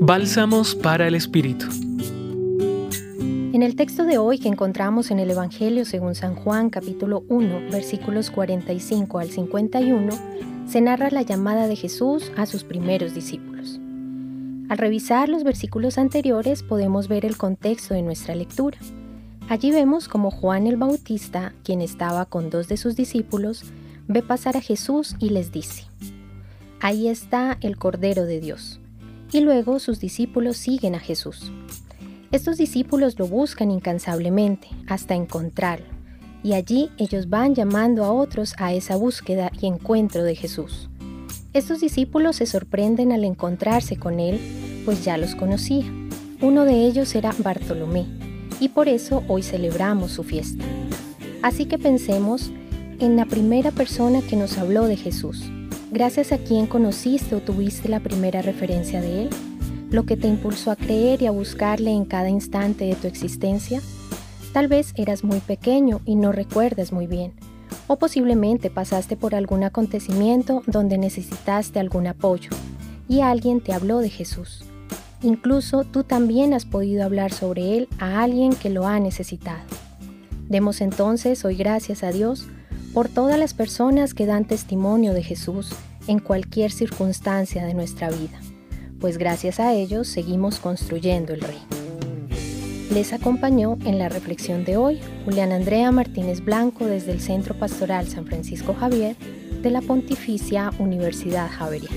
Bálsamos para el Espíritu. En el texto de hoy que encontramos en el Evangelio según San Juan capítulo 1 versículos 45 al 51, se narra la llamada de Jesús a sus primeros discípulos. Al revisar los versículos anteriores podemos ver el contexto de nuestra lectura. Allí vemos como Juan el Bautista, quien estaba con dos de sus discípulos, ve pasar a Jesús y les dice, Ahí está el Cordero de Dios y luego sus discípulos siguen a Jesús. Estos discípulos lo buscan incansablemente hasta encontrarlo, y allí ellos van llamando a otros a esa búsqueda y encuentro de Jesús. Estos discípulos se sorprenden al encontrarse con él, pues ya los conocía. Uno de ellos era Bartolomé, y por eso hoy celebramos su fiesta. Así que pensemos en la primera persona que nos habló de Jesús, gracias a quien conociste o tuviste la primera referencia de Él, lo que te impulsó a creer y a buscarle en cada instante de tu existencia. Tal vez eras muy pequeño y no recuerdas muy bien, o posiblemente pasaste por algún acontecimiento donde necesitaste algún apoyo y alguien te habló de Jesús. Incluso tú también has podido hablar sobre Él a alguien que lo ha necesitado. Demos entonces hoy gracias a Dios por todas las personas que dan testimonio de Jesús en cualquier circunstancia de nuestra vida, pues gracias a ellos seguimos construyendo el reino. Les acompañó en la reflexión de hoy Julián Andrea Martínez Blanco desde el Centro Pastoral San Francisco Javier de la Pontificia Universidad Javeriana.